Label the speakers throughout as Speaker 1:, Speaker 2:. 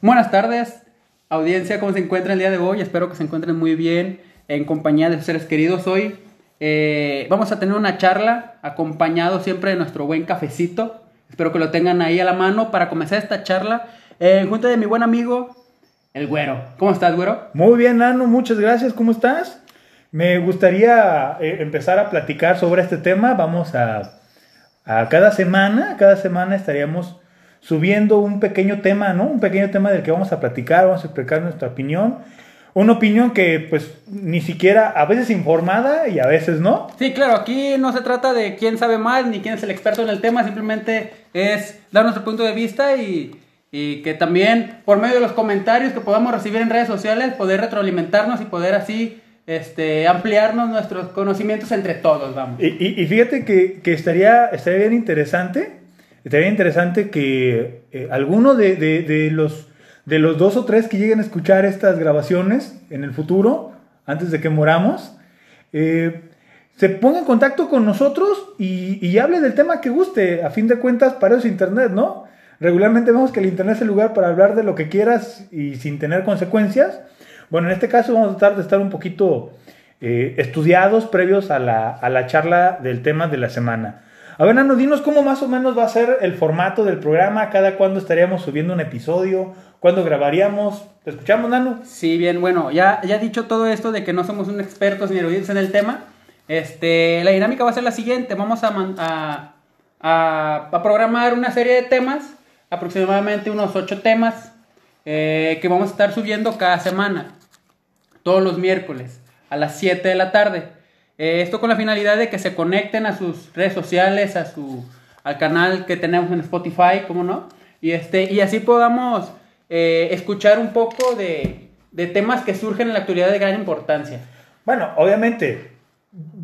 Speaker 1: Buenas tardes, audiencia, ¿cómo se encuentra el día de hoy? Espero que se encuentren muy bien en compañía de sus seres queridos hoy. Eh, vamos a tener una charla acompañado siempre de nuestro buen cafecito. Espero que lo tengan ahí a la mano para comenzar esta charla. Eh, junto de mi buen amigo, el güero. ¿Cómo estás, güero?
Speaker 2: Muy bien, Nano, muchas gracias. ¿Cómo estás? Me gustaría eh, empezar a platicar sobre este tema. Vamos a, a cada semana, cada semana estaríamos subiendo un pequeño tema, ¿no? Un pequeño tema del que vamos a platicar, vamos a explicar nuestra opinión. Una opinión que pues ni siquiera, a veces informada y a veces no.
Speaker 1: Sí, claro, aquí no se trata de quién sabe más ni quién es el experto en el tema, simplemente es dar nuestro punto de vista y, y que también por medio de los comentarios que podamos recibir en redes sociales, poder retroalimentarnos y poder así este, ampliarnos nuestros conocimientos entre todos, vamos.
Speaker 2: Y, y, y fíjate que, que, estaría, estaría bien interesante, estaría interesante que eh, alguno de, de, los, de los dos o tres que lleguen a escuchar estas grabaciones en el futuro, antes de que moramos, eh, se ponga en contacto con nosotros y, hable del tema que guste. A fin de cuentas, para eso es Internet, ¿no? Regularmente vemos que el Internet es el lugar para hablar de lo que quieras y sin tener consecuencias. Bueno, en este caso vamos a tratar de estar un poquito eh, estudiados previos a la, a la, charla del tema de la semana. A ver, Nano, dinos cómo más o menos va a ser el formato del programa, cada cuándo estaríamos subiendo un episodio, cuándo grabaríamos. ¿Te escuchamos, Nano?
Speaker 1: Sí, bien, bueno, ya, ya dicho todo esto de que no somos un expertos ni eruditos en el tema, este, la dinámica va a ser la siguiente. Vamos a, a, a, a programar una serie de temas, aproximadamente unos ocho temas, eh, que vamos a estar subiendo cada semana todos los miércoles a las 7 de la tarde. Eh, esto con la finalidad de que se conecten a sus redes sociales, a su, al canal que tenemos en Spotify, ¿cómo no? Y, este, y así podamos eh, escuchar un poco de, de, temas que surgen en la actualidad de gran importancia.
Speaker 2: Bueno, obviamente,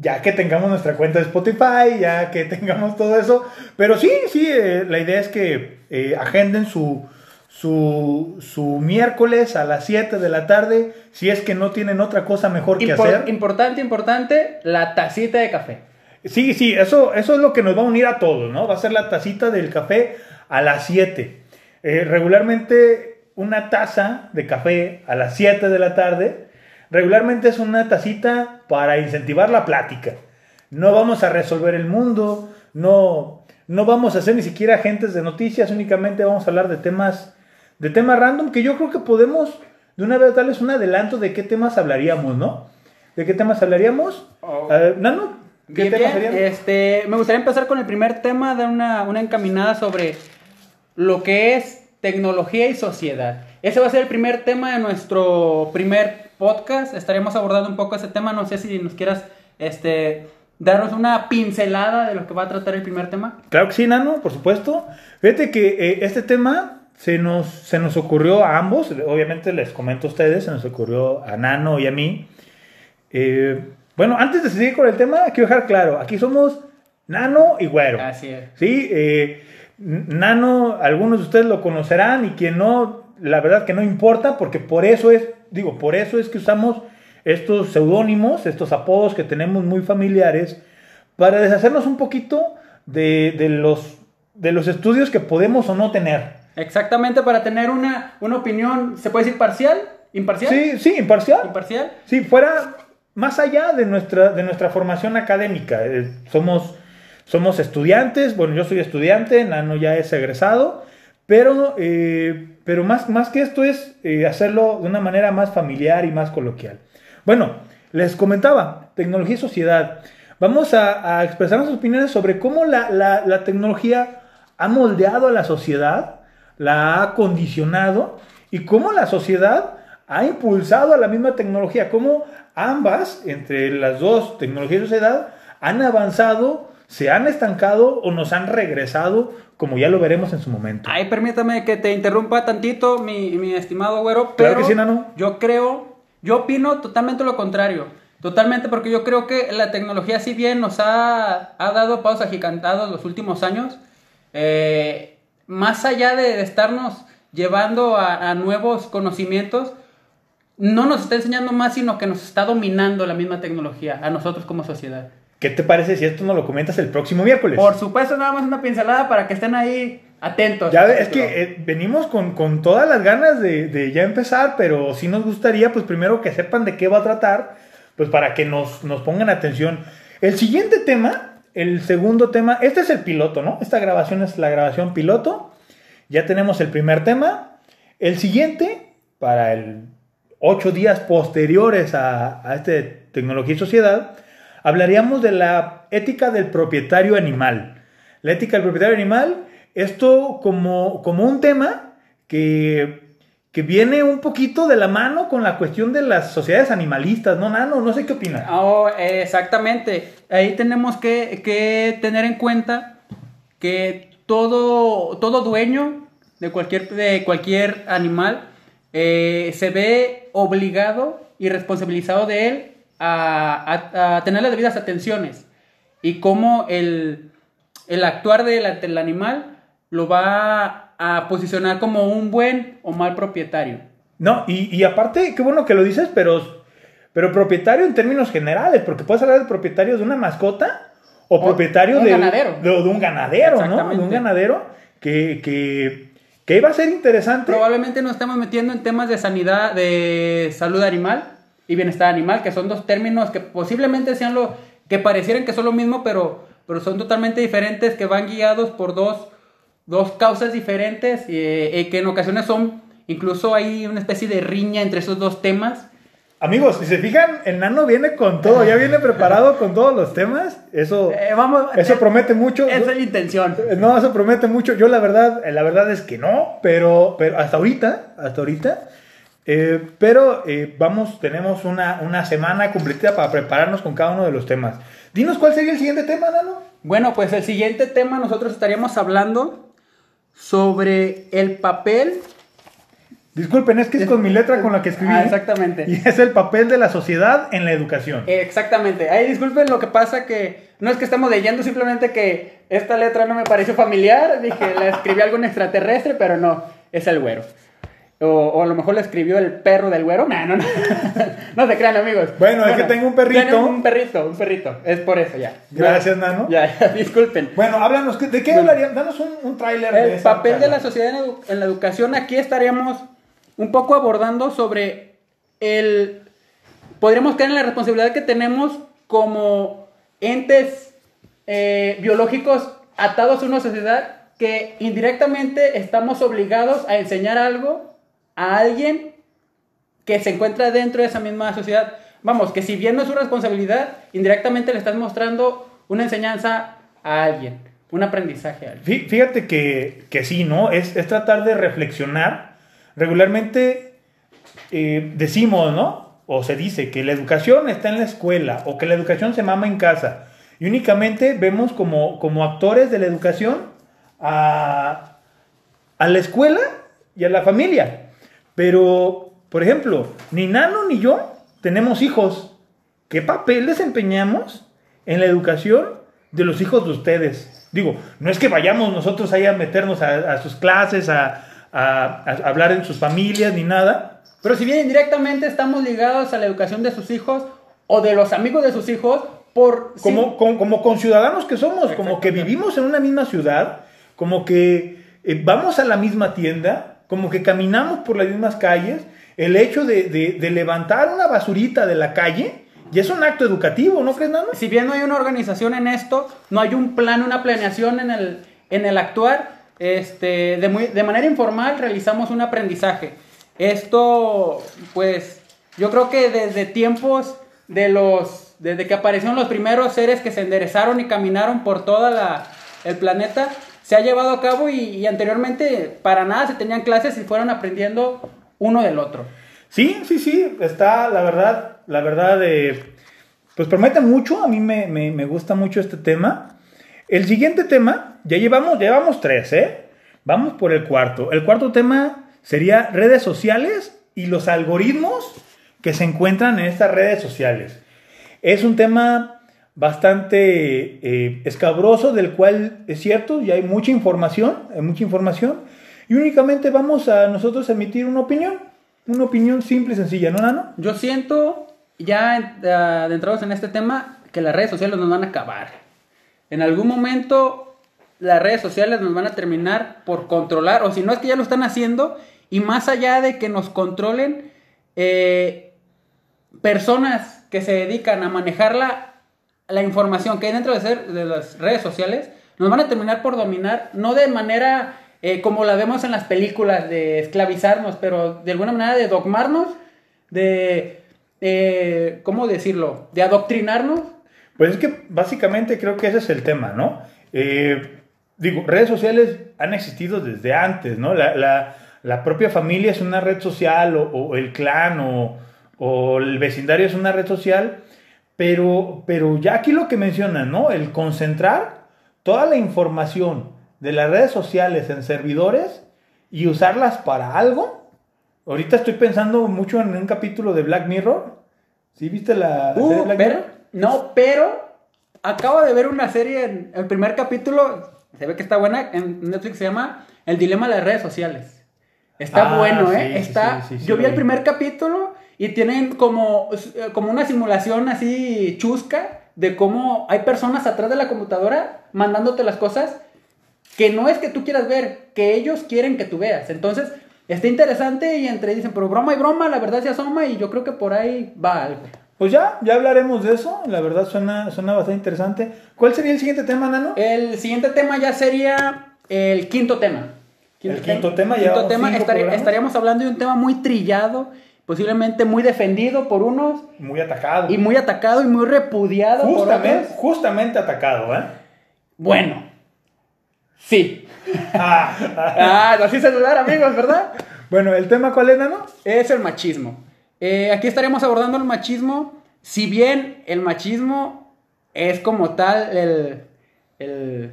Speaker 2: ya que tengamos nuestra cuenta de Spotify, ya que tengamos todo eso, pero sí, sí, eh, la idea es que agenden su, su, su, miércoles a las 7 de la tarde, si es que no tienen otra cosa mejor que hacer.
Speaker 1: Importante, importante, la tacita de café.
Speaker 2: Sí, sí, eso, eso es lo que nos va a unir a todos, ¿no? Va a ser la tacita del café a las 7. Eh, regularmente una taza de café a las 7 de la tarde, regularmente es una tacita para incentivar la plática. No vamos a resolver el mundo, no, no vamos a ser ni siquiera agentes de noticias, únicamente vamos a hablar de temas de temas random que yo creo que podemos de una vez darles un adelanto de qué temas hablaríamos, ¿no? ¿De qué temas hablaríamos? Oh. Nano,
Speaker 1: ¿qué bien, temas bien. Este, me gustaría empezar con el primer tema, dar una, una encaminada sobre lo que es tecnología y sociedad. Ese va a ser el primer tema de nuestro primer podcast. Estaremos abordando un poco ese tema. No sé si nos quieras este, darnos una pincelada de lo que va a tratar el primer tema.
Speaker 2: Claro que sí, Nano, por supuesto. Fíjate que eh, este tema se nos, se nos ocurrió a ambos, obviamente les comento a ustedes, se nos ocurrió a Nano y a mí. Eh, bueno, antes de seguir con el tema, quiero dejar claro, aquí somos Nano y Güero.
Speaker 1: Así es.
Speaker 2: Sí, eh, Nano, algunos de ustedes lo conocerán y quien no, la verdad que no importa, porque por eso es, digo, por eso es que usamos estos seudónimos, estos apodos que tenemos muy familiares, para deshacernos un poquito de, de, los, de los estudios que podemos o no tener.
Speaker 1: Exactamente, para tener una, una opinión, ¿se puede decir parcial? ¿Imparcial?
Speaker 2: Sí, sí, imparcial.
Speaker 1: ¿Imparcial?
Speaker 2: Sí, fuera más allá de nuestra, de nuestra formación académica. Eh, somos, somos estudiantes, bueno, yo soy estudiante, Nano ya es egresado, pero, eh, pero más, más que esto es eh, hacerlo de una manera más familiar y más coloquial. Bueno, les comentaba, tecnología y sociedad. Vamos a, a expresar nuestras opiniones sobre cómo la, la, la tecnología ha moldeado a la sociedad la ha condicionado y cómo la sociedad ha impulsado a la misma tecnología, cómo ambas, entre las dos, tecnología y sociedad, han avanzado, se han estancado o nos han regresado, como ya lo veremos en su momento.
Speaker 1: Ay, permítame que te interrumpa tantito, mi, mi estimado güero, pero
Speaker 2: claro que sí, Nano.
Speaker 1: yo creo, yo opino totalmente lo contrario. Totalmente, porque yo creo que la tecnología, si bien nos ha, ha dado pasos agigantados los últimos años, eh, más allá de, estarnos llevando a, a, nuevos conocimientos, no nos está enseñando más, sino que nos está dominando la misma tecnología a nosotros como sociedad.
Speaker 2: ¿Qué te parece si esto nos lo comentas el próximo miércoles?
Speaker 1: Por supuesto, nada más una pincelada para que estén ahí atentos.
Speaker 2: Ya es que eh, venimos con, con, todas las ganas de, de, ya empezar, pero sí nos gustaría, pues primero que sepan de qué va a tratar, pues para que nos, nos pongan atención. El siguiente tema, el segundo tema, este es el piloto, ¿no? Esta grabación es la grabación piloto. Ya tenemos el primer tema. El siguiente, para el ocho días posteriores a, a este Tecnología y Sociedad, hablaríamos de la ética del propietario animal. La ética del propietario animal, esto como, como un tema que, que viene un poquito de la mano con la cuestión de las sociedades animalistas, ¿no, Nano? No sé qué opinas.
Speaker 1: Oh, exactamente. Ahí tenemos que, que, tener en cuenta que todo, todo dueño de cualquier, de cualquier animal eh, se ve obligado y responsabilizado de él a, tener las debidas atenciones y cómo el, el actuar del, animal lo va a posicionar como un buen o mal propietario.
Speaker 2: No, y, y, aparte, qué bueno que lo dices, pero, pero propietario en términos generales, porque puedes hablar de propietario de una mascota o, propietario de,
Speaker 1: ganadero.
Speaker 2: De, un ganadero, ¿no? De un ganadero que, que, que iba a ser interesante.
Speaker 1: Probablemente nos estamos metiendo en temas de sanidad, de salud animal y bienestar animal, que son dos términos que posiblemente sean lo que parecieran que son lo mismo, pero, pero son totalmente diferentes, que van guiados por dos, dos causas diferentes, eh, que en ocasiones son, incluso hay una especie de riña entre esos dos temas.
Speaker 2: Amigos, si se fijan, el nano viene con todo, ya viene preparado con todos los temas. Eso,
Speaker 1: eh, vamos,
Speaker 2: eso promete mucho.
Speaker 1: Esa es la intención.
Speaker 2: No, eso promete mucho. Yo la verdad, la verdad es que no, pero, pero hasta ahorita, hasta ahorita, eh, pero eh, vamos, tenemos una, una, semana completa para prepararnos con cada uno de los temas. Dinos cuál sería el siguiente tema, Nano.
Speaker 1: Bueno, pues el siguiente tema nosotros estaríamos hablando sobre el papel.
Speaker 2: Disculpen, es que es con mi letra con la que escribí.
Speaker 1: Ah, exactamente.
Speaker 2: Y es el papel de la sociedad en la educación.
Speaker 1: Exactamente. Ahí disculpen lo que pasa que no es que estemos leyendo, simplemente que esta letra no me pareció familiar. Dije, la escribí algún extraterrestre, pero no, es el güero. O, a lo mejor le escribió el perro del güero. No, no, no. no se crean, amigos.
Speaker 2: Bueno, es que tengo un perrito.
Speaker 1: Un perrito, un perrito. Es por eso ya.
Speaker 2: Gracias, Nano.
Speaker 1: Ya, ya, disculpen.
Speaker 2: Bueno, háblanos. ¿De qué hablarían? Danos un, un tráiler.
Speaker 1: El papel de la sociedad en, en, la educación. Aquí estaríamos un poco abordando sobre el... Podríamos caer en la responsabilidad que tenemos como entes eh, biológicos atados a una sociedad que indirectamente estamos obligados a enseñar algo a alguien que se encuentra dentro de esa misma sociedad. Vamos, que si bien no es su responsabilidad, indirectamente le estás mostrando una enseñanza a alguien, un aprendizaje a alguien.
Speaker 2: Fíjate que, que sí, ¿no? Es, es, tratar de reflexionar. Regularmente eh, decimos, ¿no? O se dice que la educación está en la escuela o que la educación se mama en casa. Y únicamente vemos como, como actores de la educación a, a la escuela y a la familia. Pero, por ejemplo, ni Nano ni yo tenemos hijos. ¿Qué papel desempeñamos en la educación de los hijos de ustedes? Digo, no es que vayamos nosotros ahí a meternos a, sus clases, a, hablar en sus familias, ni nada.
Speaker 1: Pero si bien indirectamente estamos ligados a la educación de sus hijos o de los amigos de sus hijos, por...
Speaker 2: Como, con, como conciudadanos que somos, como que vivimos en una misma ciudad, como que eh, vamos a la misma tienda, como que caminamos por las mismas calles, el hecho de, levantar una basurita de la calle, y es un acto educativo, ¿no crees nada?
Speaker 1: Si bien no hay una organización en esto, no hay un plan, una planeación en el, en el actuar, este, de, muy, de manera informal realizamos un aprendizaje. Esto, pues, yo creo que desde tiempos de los, desde que aparecieron los primeros seres que se enderezaron y caminaron por todo el planeta, se ha llevado a cabo y, anteriormente para nada se tenían clases y fueron aprendiendo uno del otro.
Speaker 2: Sí, sí, sí, está, la verdad, la verdad, eh, pues promete mucho, a mí me, me, gusta mucho este tema. El siguiente tema, ya llevamos, llevamos tres, ¿eh? Vamos por el cuarto. El cuarto tema sería redes sociales y los algoritmos que se encuentran en estas redes sociales. Es un tema bastante eh, escabroso, del cual es cierto, ya hay mucha información, hay mucha información, y únicamente vamos a nosotros emitir una opinión, una opinión simple y sencilla, ¿no, Nano?
Speaker 1: Yo siento, ya adentrados en este tema, que las redes sociales nos van a acabar. En algún momento las redes sociales nos van a terminar por controlar, o si no es que ya lo están haciendo, y más allá de que nos controlen, eh, personas que se dedican a manejar la, la información que hay dentro de, ser- de las redes sociales, nos van a terminar por dominar, no de manera eh, como la vemos en las películas, de esclavizarnos, pero de alguna manera de dogmarnos, de, eh, ¿cómo decirlo? De adoctrinarnos.
Speaker 2: Pues es que básicamente creo que ese es el tema, ¿no? Eh, digo, redes sociales han existido desde antes, ¿no? La, la- la propia familia es una red social o, o el clan o, o el vecindario es una red social, pero, pero ya aquí lo que mencionan, ¿no? El concentrar toda la información de las redes sociales en servidores y usarlas para algo. Ahorita estoy pensando mucho en un capítulo de Black Mirror. ¿Sí viste la serie de
Speaker 1: Uh,
Speaker 2: Black
Speaker 1: pero-
Speaker 2: Mirror?
Speaker 1: no, pero acabo de ver una serie en el primer capítulo, se ve que está buena, en Netflix se llama El dilema de las redes sociales. Está
Speaker 2: Ah,
Speaker 1: bueno, ¿eh?
Speaker 2: sí,
Speaker 1: Está,
Speaker 2: sí, sí, sí,
Speaker 1: yo vi el primer capítulo y tienen como, eh, como una simulación así chusca de cómo hay personas atrás de la computadora mandándote las cosas que no es que tú quieras ver, que ellos quieren que tú veas. Entonces, está interesante y entre dicen, pero broma y broma, la verdad se asoma y yo creo que por ahí va algo.
Speaker 2: Pues ya, ya hablaremos de eso. La verdad suena, suena bastante interesante. ¿Cuál sería el siguiente tema, Nano?
Speaker 1: El siguiente tema ya sería el quinto tema.
Speaker 2: El quinto tema,
Speaker 1: Quinto
Speaker 2: llevamos
Speaker 1: tema
Speaker 2: cinco
Speaker 1: estari-
Speaker 2: programas.
Speaker 1: estaríamos hablando de un tema muy trillado, posiblemente muy defendido por unos
Speaker 2: Muy atacado.
Speaker 1: y muy atacado y muy repudiado por
Speaker 2: justamente,
Speaker 1: otros.
Speaker 2: justamente atacado, ¿eh?
Speaker 1: Bueno, sí.
Speaker 2: Ah,
Speaker 1: Ah, así se dudar, amigos, ¿verdad?
Speaker 2: bueno, ¿el tema cuál es, Nano?
Speaker 1: Es el machismo. Eh, aquí estaremos abordando el machismo. Si bien el machismo es como tal el, el,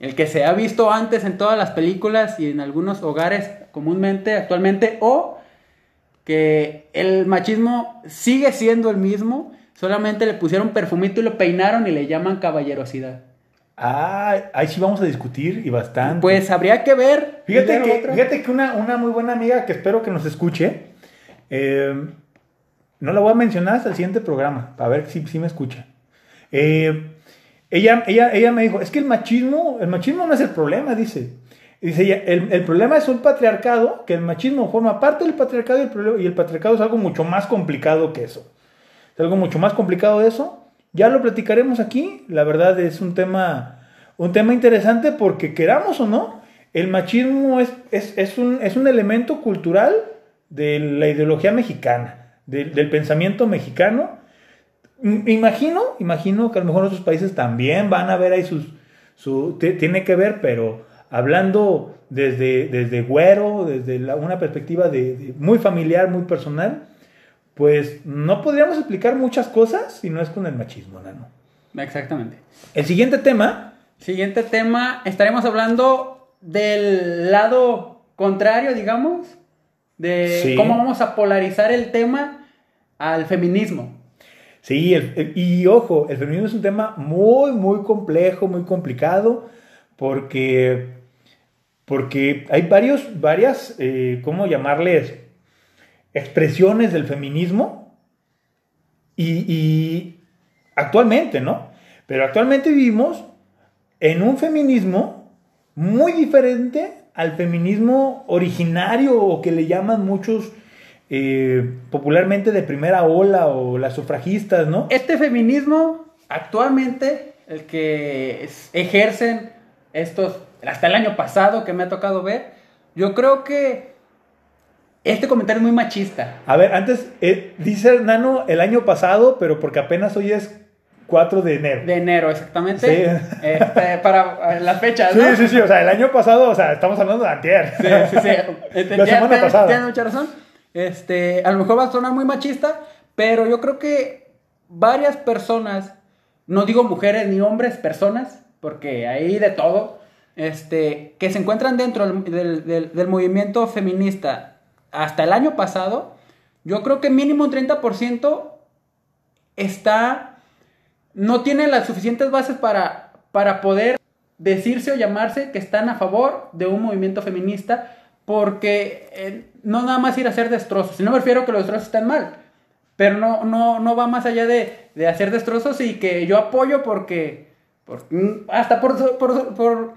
Speaker 1: el que se ha visto antes en todas las películas y en algunos hogares comúnmente, actualmente, o que el machismo sigue siendo el mismo, solamente le pusieron perfumito y lo peinaron y le llaman caballerosidad.
Speaker 2: Ah, ahí sí vamos a discutir y bastante.
Speaker 1: Pues habría que ver.
Speaker 2: Fíjate que,
Speaker 1: otra.
Speaker 2: fíjate que una, una muy buena amiga que espero que nos escuche, eh, no la voy a mencionar hasta el siguiente programa, para ver si, si me escucha. Eh, ella, ella, ella me dijo, es que el machismo, el machismo no es el problema, dice. Dice el, el problema es un patriarcado, que el machismo forma parte del patriarcado y el, patriarcado es algo mucho más complicado que eso. Es algo mucho más complicado de eso. Ya lo platicaremos aquí. La verdad es un tema, un tema interesante porque queramos o no, el machismo es, es, es un, es un elemento cultural de la ideología mexicana, del- pensamiento mexicano. Imagino, imagino que a lo mejor otros países también van a ver ahí sus, su, tiene que ver, pero hablando desde, desde güero, desde la- una perspectiva de, de- muy familiar, muy personal, pues no podríamos explicar muchas cosas si no es con el machismo, Nano.
Speaker 1: Exactamente.
Speaker 2: El siguiente tema,
Speaker 1: Siguiente tema, estaremos hablando del lado contrario, digamos, de
Speaker 2: Sí.
Speaker 1: cómo vamos a polarizar el tema al feminismo.
Speaker 2: sí, el- el- y ojo, el feminismo es un tema muy, muy complejo, muy complicado, porque, porque hay varios, varias, eh, ¿cómo llamarles? Expresiones del feminismo y, actualmente, ¿no? Pero actualmente vivimos en un feminismo muy diferente al feminismo originario o que le llaman muchos eh, popularmente de primera ola o las sufragistas, ¿no?
Speaker 1: Este feminismo, actualmente, el que ejercen estos, hasta el año pasado que me ha tocado ver, yo creo que este comentario es muy machista.
Speaker 2: A ver, antes eh, dice Nano el año pasado, pero porque apenas hoy es 4 de enero.
Speaker 1: De enero, exactamente.
Speaker 2: Sí.
Speaker 1: Este, para eh, las fechas,
Speaker 2: Sí,
Speaker 1: ¿no?
Speaker 2: sí, sí, o sea, el año pasado, o sea, estamos hablando de antier.
Speaker 1: Sí, sí, sí. Este,
Speaker 2: La
Speaker 1: ya-
Speaker 2: semana pasada.
Speaker 1: Tienes mucha razón. Este, a lo mejor va a sonar muy machista, pero yo creo que varias personas, no digo mujeres ni hombres, personas, porque hay de todo, este, que se encuentran dentro del, del- movimiento feminista hasta el año pasado, yo creo que mínimo un 30% está, no tiene las suficientes bases para, para poder decirse o llamarse que están a favor de un movimiento feminista, porque eh, no nada más ir a hacer destrozos, y no me refiero a que los destrozos estén mal, pero no, no, no va más allá de, de hacer destrozos y que yo apoyo porque, por- mm, hasta por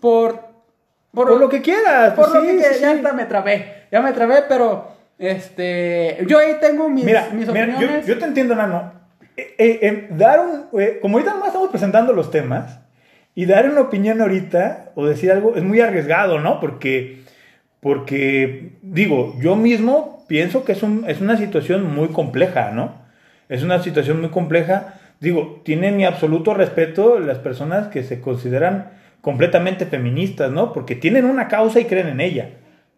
Speaker 1: por... Por,
Speaker 2: lo que quieras.
Speaker 1: Por
Speaker 2: pues
Speaker 1: lo
Speaker 2: sí,
Speaker 1: que quieras,
Speaker 2: sí,
Speaker 1: ya hasta me trabé, ya me trabé, pero este, yo ahí tengo mis,
Speaker 2: Mira,
Speaker 1: mis
Speaker 2: mira, yo,
Speaker 1: opiniones.
Speaker 2: yo te entiendo, Nano. Eh, eh, eh, dar un, como ahorita nomás estamos presentando los temas, y dar una opinión ahorita o decir algo es muy arriesgado, ¿no? Porque, porque digo, yo mismo pienso que es, un, es una situación muy compleja, ¿no? Es una situación muy compleja. Digo, tiene mi absoluto respeto las personas que se consideran completamente feministas, ¿no? Porque tienen una causa y creen en ella.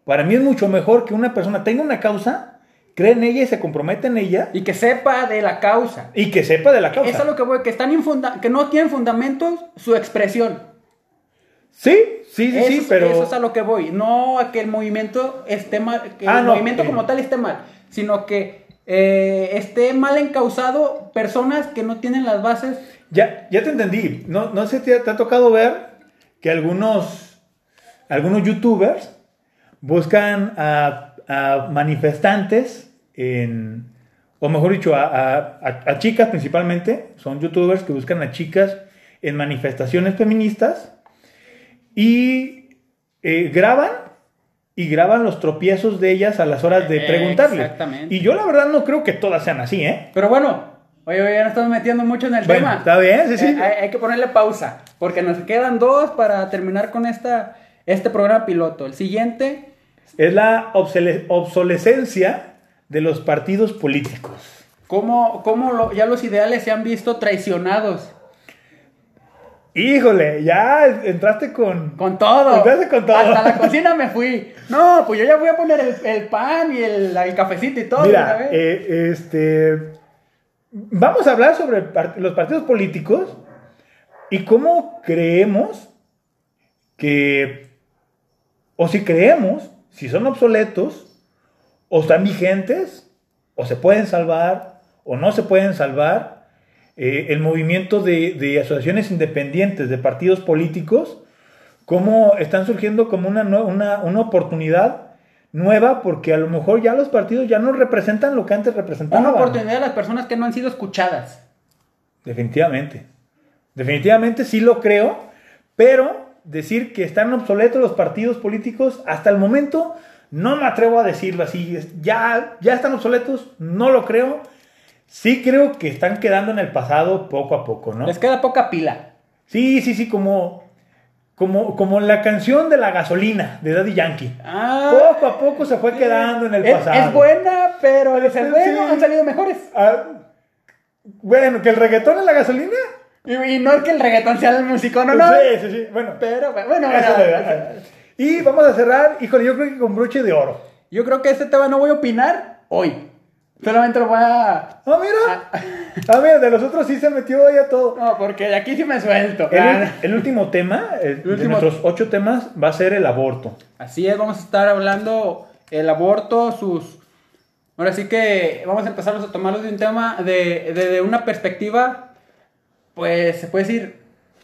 Speaker 2: Para mí es mucho mejor que una persona tenga una causa, cree en ella y se compromete en ella
Speaker 1: Y que sepa de la causa.
Speaker 2: y que sepa de la causa.
Speaker 1: Eso es lo que voy, que están infunda que no tienen fundamentos su expresión.
Speaker 2: Sí, sí, sí,
Speaker 1: eso,
Speaker 2: sí, pero...
Speaker 1: eso es a lo que voy. No a que el movimiento esté mal, que
Speaker 2: Ah,
Speaker 1: el
Speaker 2: no,
Speaker 1: movimiento
Speaker 2: eh.
Speaker 1: como tal esté mal, sino que eh, esté mal encausado personas que no tienen las bases.
Speaker 2: Ya, ya te entendí. No, no sé si te, te ha tocado ver que algunos, algunos youtubers buscan a, a manifestantes en, o mejor dicho, a, a- a- a chicas principalmente, son youtubers que buscan a chicas en manifestaciones feministas y eh, graban y graban los tropiezos de ellas a las horas de
Speaker 1: Eh,
Speaker 2: preguntarle.
Speaker 1: exactamente.
Speaker 2: Y yo la verdad no creo que todas sean así, ¿eh?
Speaker 1: Pero bueno, oye, oye, ya nos estamos metiendo mucho en el
Speaker 2: Bueno,
Speaker 1: tema.
Speaker 2: está bien, sí, sí.
Speaker 1: Eh, hay, hay que ponerle pausa, porque nos quedan dos para terminar con esta, este programa piloto. El siguiente,
Speaker 2: es la obsole- obsolescencia de los partidos políticos.
Speaker 1: cómo, cómo lo- ya los ideales se han visto traicionados.
Speaker 2: Híjole, ya entraste con...
Speaker 1: Con todo.
Speaker 2: Entraste con todo.
Speaker 1: Hasta la cocina me fui. No, pues yo ya voy a poner el, el pan y el, el cafecito y todo.
Speaker 2: Mira, eh, este... Vamos a hablar sobre los partidos políticos y cómo creemos que... O si creemos, si son obsoletos, o están vigentes, o se pueden salvar, o no se pueden salvar, eh, el movimiento de, de asociaciones independientes, de partidos políticos, cómo están surgiendo como una, una, una oportunidad nueva, porque a lo mejor ya los partidos ya no representan lo que antes representaban.
Speaker 1: Una oportunidad a las personas que no han sido escuchadas.
Speaker 2: Definitivamente. Definitivamente sí lo creo, pero decir que están obsoletos los partidos políticos, hasta el momento no me atrevo a decirlo así. Ya, ya están obsoletos, no lo creo. Sí creo que están quedando en el pasado poco a poco, ¿no?
Speaker 1: Les queda poca pila.
Speaker 2: Sí, sí, sí, como, como, como la canción de la gasolina de Daddy Yankee.
Speaker 1: Ah,
Speaker 2: Poco a poco se fue quedando en el
Speaker 1: es,
Speaker 2: pasado.
Speaker 1: es buena, pero de ser
Speaker 2: Sí.
Speaker 1: bueno han salido mejores.
Speaker 2: Ah, bueno, que el reggaetón en la gasolina.
Speaker 1: Y, y no es que el reggaetón sea el músico, no, no.
Speaker 2: Sí, sí, sí. Bueno,
Speaker 1: Pero bueno,
Speaker 2: Eso
Speaker 1: bueno,
Speaker 2: da. Y vamos a cerrar, híjole, yo creo que con broche de oro.
Speaker 1: yo creo que este tema no voy a opinar hoy. Solamente lo voy a.
Speaker 2: Ah, mira. Ah, mira, de los otros sí se metió ya todo.
Speaker 1: No, porque de aquí sí me suelto.
Speaker 2: El,
Speaker 1: Ah,
Speaker 2: el último tema, el-
Speaker 1: El
Speaker 2: de nuestros ocho temas, va a ser el aborto.
Speaker 1: Así es, vamos a estar hablando el aborto, sus... Ahora sí que vamos a empezar a tomarlos de un tema, de, de- de una perspectiva, pues se puede decir,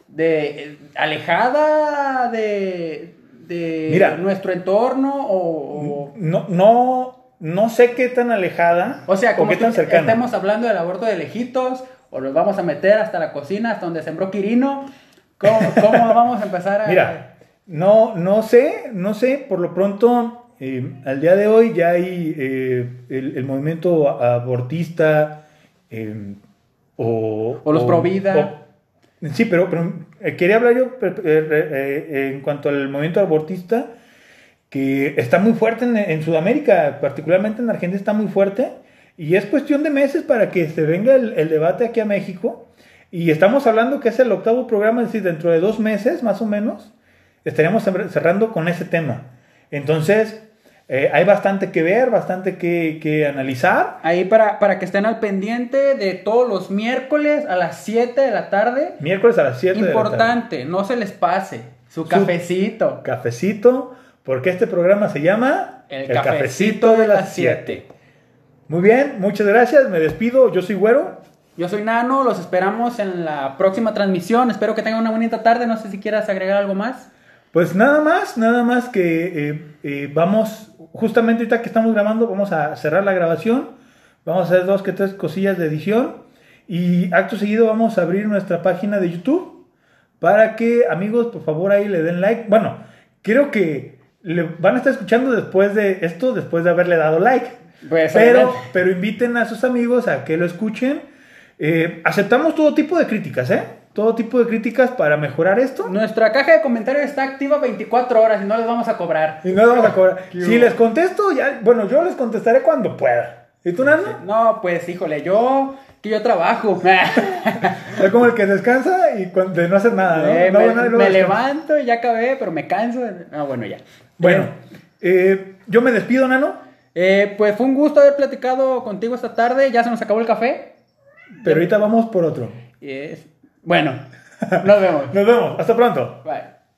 Speaker 1: de alejada de, de
Speaker 2: Mira.
Speaker 1: nuestro entorno o... o-
Speaker 2: No, no, no sé qué tan alejada
Speaker 1: O sea, como
Speaker 2: qué tan cercana.
Speaker 1: estemos hablando del aborto de lejitos, o los vamos a meter hasta la cocina, hasta donde sembró Quirino. ¿Cómo, cómo vamos a empezar a...?
Speaker 2: Mira, no, no sé, no sé, por lo pronto, eh, al día de hoy ya hay eh, el, el movimiento abortista eh, o...
Speaker 1: O los pro vida.
Speaker 2: o- sí, pero, pero, eh, quería hablar yo en cuanto al movimiento abortista, que está muy fuerte en, en Sudamérica, particularmente en Argentina está muy fuerte, y es cuestión de meses para que se venga el, el debate aquí a México. Y estamos hablando que es el octavo programa, es decir, dentro de dos meses más o menos, estaríamos cer- cerrando con ese tema. Entonces, eh, hay bastante que ver, bastante que, que analizar.
Speaker 1: Ahí para, para que estén al pendiente de todos los miércoles a las 7 de la tarde.
Speaker 2: Miércoles a las 7 de la tarde.
Speaker 1: Importante, no se les pase. Su cafecito.
Speaker 2: Cafecito, porque este programa se llama
Speaker 1: El, cafecito, de las 7.
Speaker 2: Muy bien, muchas gracias, me despido, yo soy Güero.
Speaker 1: Yo soy Nano, los esperamos en la próxima transmisión. Espero que tengan una bonita tarde. No sé si quieras agregar algo más.
Speaker 2: Pues nada más, nada más que eh, eh, vamos, justamente ahorita que estamos grabando, vamos a cerrar la grabación, vamos a hacer dos que tres cosillas de edición y acto seguido vamos a abrir nuestra página de YouTube para que, amigos, por favor ahí le den like. Bueno, creo que le van a estar escuchando después de esto, después de haberle dado like.
Speaker 1: Pues,
Speaker 2: pero, pero inviten a sus amigos a que lo escuchen. Eh, aceptamos todo tipo de críticas, ¿eh? Todo tipo de críticas para mejorar esto.
Speaker 1: Nuestra caja de comentarios está activa 24 horas y no les vamos a cobrar.
Speaker 2: Y no les vamos a cobrar. Si les contesto, ya, bueno, yo les contestaré cuando pueda. ¿Y tú, Nando?
Speaker 1: No, pues híjole, yo que yo trabajo.
Speaker 2: Soy como el que descansa y cuando, de no hacer nada, ¿no?
Speaker 1: Eh,
Speaker 2: No
Speaker 1: me me levanto y ya acabé, pero me canso. Ah, bueno, ya.
Speaker 2: Bueno, eh, yo me despido, Nano,
Speaker 1: Eh, pues fue un gusto haber platicado contigo esta tarde. Ya se nos acabó el café.
Speaker 2: pero ahorita vamos por otro.
Speaker 1: Eh, bueno, nos vemos.
Speaker 2: Nos vemos, hasta pronto.
Speaker 1: Bye.